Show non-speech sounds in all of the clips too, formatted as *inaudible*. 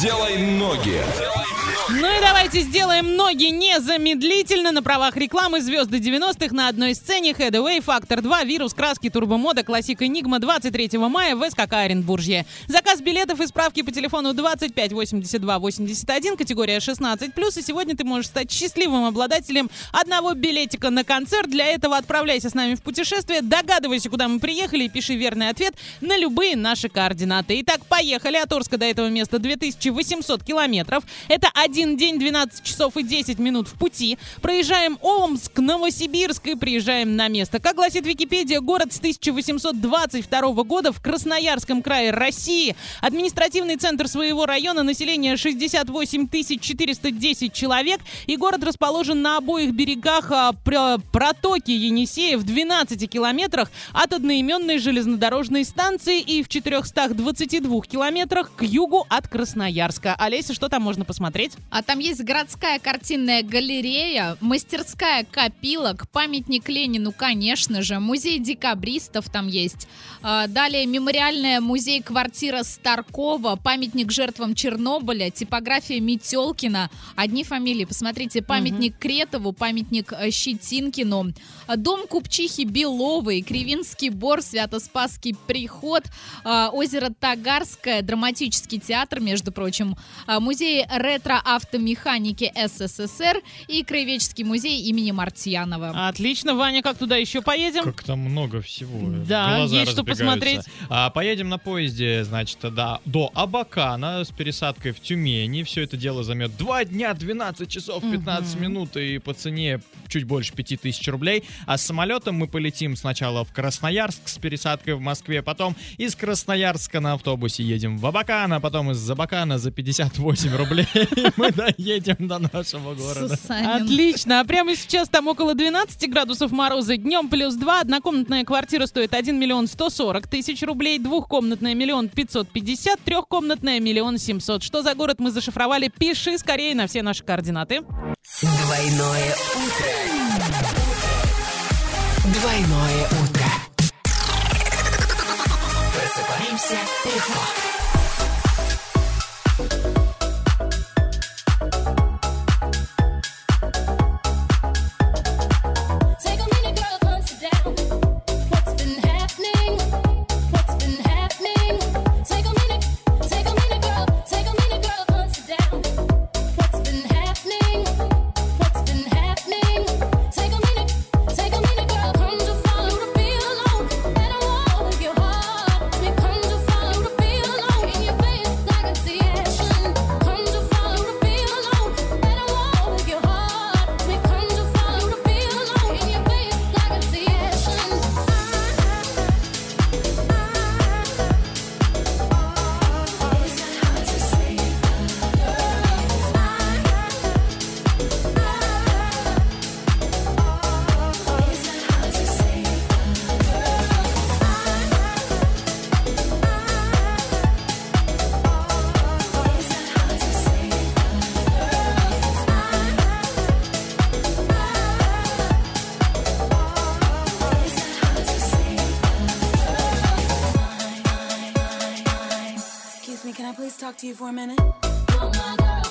Делай ноги. Ну и давайте сделаем ноги незамедлительно. На правах рекламы звезды 90-х на одной сцене Headway, Фактор 2, Вирус, Краски, Турбомода, Классик Энигма 23 мая в СКК Оренбуржье. Заказ билетов и справки по телефону 25 82 81, категория 16+. И сегодня ты можешь стать счастливым обладателем одного билетика на концерт. Для этого отправляйся с нами в путешествие, догадывайся, куда мы приехали и пиши верный ответ на любые наши координаты. Итак, поехали. От Орска до этого места 2800 километров. Это один день, 12 часов и 10 минут в пути. Проезжаем Омск, Новосибирск и приезжаем на место. Как гласит Википедия, город с 1822 года в Красноярском крае России. Административный центр своего района, население 68 410 человек. И город расположен на обоих берегах а, пр- протоки Енисея в 12 километрах от одноименной железнодорожной станции и в 422 километрах к югу от Красноярска. Олеся, что там можно посмотреть? А там есть городская картинная галерея, мастерская копилок, памятник Ленину, конечно же, музей декабристов там есть. А, Далее мемориальная музей-квартира Старкова, памятник жертвам Чернобыля, типография Метелкина. Одни фамилии, посмотрите, памятник Кретову, памятник э, Щетинкину, дом Купчихи Беловой, Кривинский бор, Свято-Спасский приход, а, озеро Тагарское, драматический театр, между прочим, а, музей ретро-автомеханики СССР и Краеведческий музей имени Мартьянова. Отлично, Ваня, как туда еще поедем? Как там много всего. Да, Глаза есть что посмотреть. А, поедем на поезде, значит, до, до Абакана с пересадкой в Тюмени. Все это дело займет 2 дня, 12 часов, 15 Мгм. минут и по цене чуть больше 5000 рублей. А с самолетом мы полетим сначала в Красноярск с пересадкой в Москве, потом из Красноярска на автобусе едем в Абакан, а потом из Абакана за 58 рублей *laughs* мы доедем до нашего города. Сусанин. Отлично. А прямо сейчас там около 12 градусов мороза. Днем плюс 2. Однокомнатная квартира стоит 1 миллион 140 тысяч рублей. Двухкомнатная миллион 550. Трехкомнатная миллион 700. Что за город мы зашифровали? Пиши скорее на все наши координаты. Двойное утро. Двойное утро. Просыпаемся легко. Can I please talk to you for a minute? Oh Take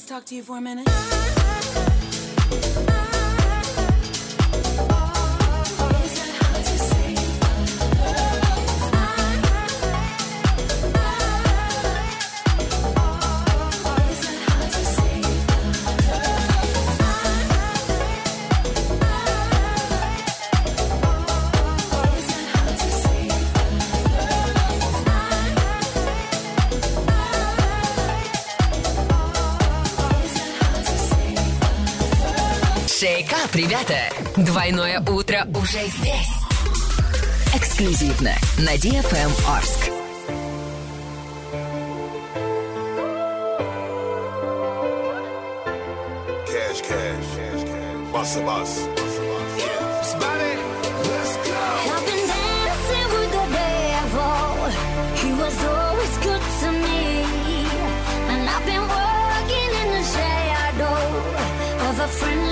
please talk to you for a minute? Ребята! Двойное утро уже здесь. Эксклюзивно на DFM Орск. Cash, cash, cash, cash. Bust a bus. Yeah. Spotted. Let's go. I've been dancing with the devil. He was always good to me. And I've been working in the shadow of a friendly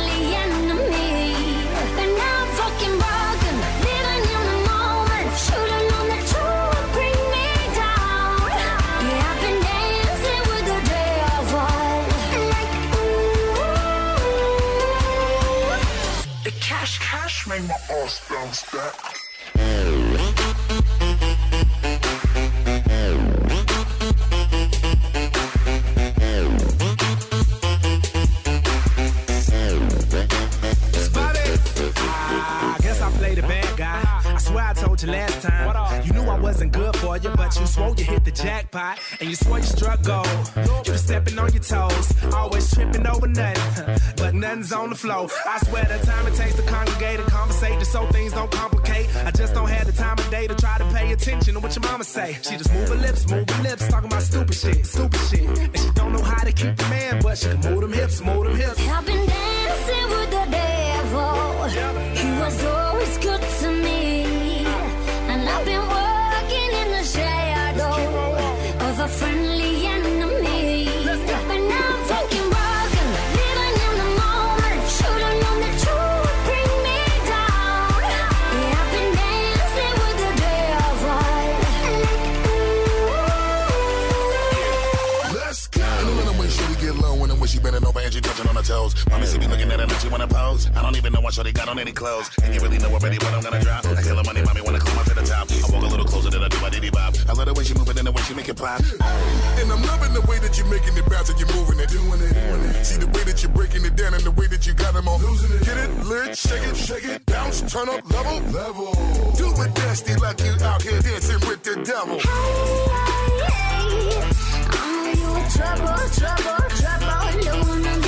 cash, cash made my ass bounce back. But you swore you hit the jackpot. And you swore you struck gold. You were stepping on your toes, always tripping over nothing. But nothing's on the flow. I swear the time it takes to congregate and conversate just so things don't complicate. I just don't have the time of day to try to pay attention to what your mama say. She just move her lips, move her lips, talking about stupid shit, stupid shit. And she don't know how to keep the man, but she can move them hips, move them hips. Been Mommy see me looking at her and she wanna pose. I don't even know what shorty got on any clothes. And you really know already what I'm gonna drop. I kill her money, mommy wanna climb up to the top. I walk a little closer than I do my diddy bop. I love the way she moving and the way she make it pop. And I'm loving the way that you're making it bounce and you're moving it, doing it. See the way that you're breaking it down and the way that you got them on losing it. Get it, lit, shake it, shake it, bounce, turn up, level, level. Do it nasty like you out here dancing with the devil. Trouble, trouble, trouble. Don't wanna look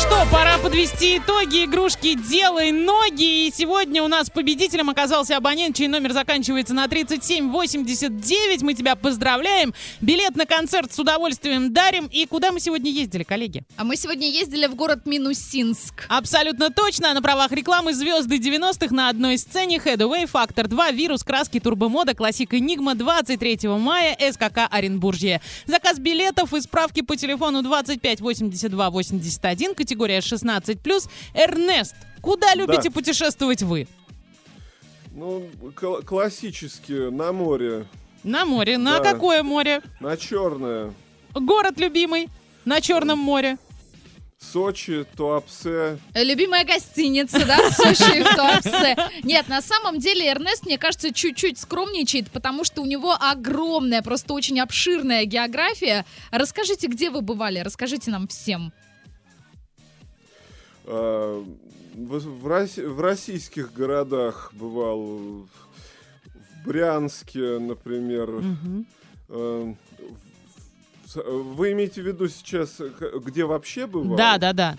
что, пора подвести итоги игрушки «Делай ноги». И сегодня у нас победителем оказался абонент, чей номер заканчивается на 3789. Мы тебя поздравляем. Билет на концерт с удовольствием дарим. И куда мы сегодня ездили, коллеги? А мы сегодня ездили в город Минусинск. Абсолютно точно. На правах рекламы звезды 90-х на одной сцене Headway, Фактор 2, Вирус, Краски, Турбомода, Классик Энигма 23 мая, СКК Оренбуржье. Заказ билетов и справки по телефону 25 82 81, категория 16+. Эрнест, куда любите путешествовать вы? Ну, кл- классически, на море, На море. На Да. какое море? на Черное, Город любимый? На Черном море. Сочи, Туапсе. Любимая гостиница, да, в Сочи, в Туапсе. Нет, на самом деле Эрнест, мне кажется, чуть-чуть скромничает, потому что у него огромная, просто очень обширная география. Расскажите, где вы бывали? Расскажите нам всем. А, В, в Рос- в российских городах бывал, в Брянске, например. Э, в- Вы имеете в виду сейчас, э, где вообще бывал? Да, да, да.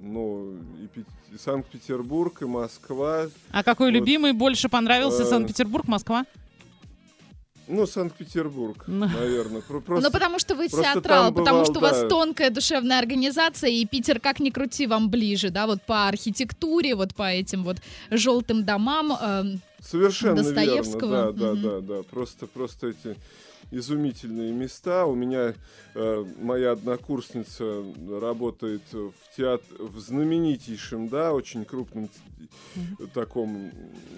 Ну, и Санкт-Петербург, и Москва. А какой Вот. любимый больше понравился? Э. Санкт-Петербург, Москва? Ну, Санкт-Петербург, *laughs* Ну. наверное. Про- Просто... Ну, потому что вы театрал, потому бывал, что у вас да. тонкая душевная организация, и Питер, как ни крути, вам ближе, да, вот по архитектуре, вот по этим вот желтым домам. эм, Совершенно Достоевского. верно, да, да, да, да. Просто, просто эти изумительные места. У меня э, моя однокурсница работает в театре, в знаменитейшем, да, очень крупном таком,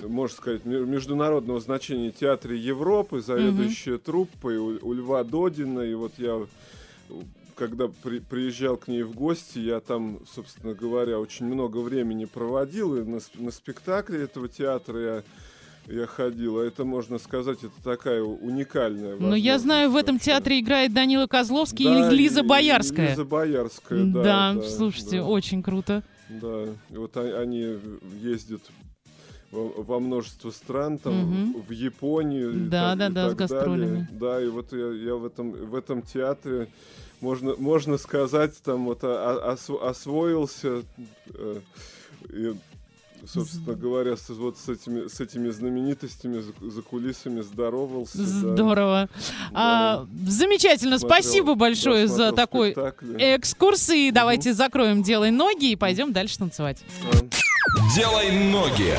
можно сказать, ме- международного значения театре Европы, заведующая труппой у, у Льва Додина. И вот я когда при- приезжал к ней в гости, я там, собственно говоря, очень много времени проводил, и на, на спектакле этого театра я, я ходил. А это, можно сказать, это такая уникальная Но Ну, я знаю, в этом театре играет Данила Козловский Да, и Лиза и- Боярская. Лиза Боярская, да. Да, слушайте, да. очень круто. Да, и вот они ездят во, во множество стран, там, Мгм. в Японию. и Да, так- да, и да, с так далее. гастролями. Да, и вот я, я в, этом, в этом театре, можно, можно сказать, там вот осво- освоился, э, и, собственно говоря, с, вот с этими, с этими знаменитостями за, за кулисами здоровался. да. Здорово. А, замечательно, Смотрел- спасибо да, большое за смотрел такой спектакли. экскурс. И давайте закроем «Делай ноги» и пойдем дальше танцевать. А. Делай ноги.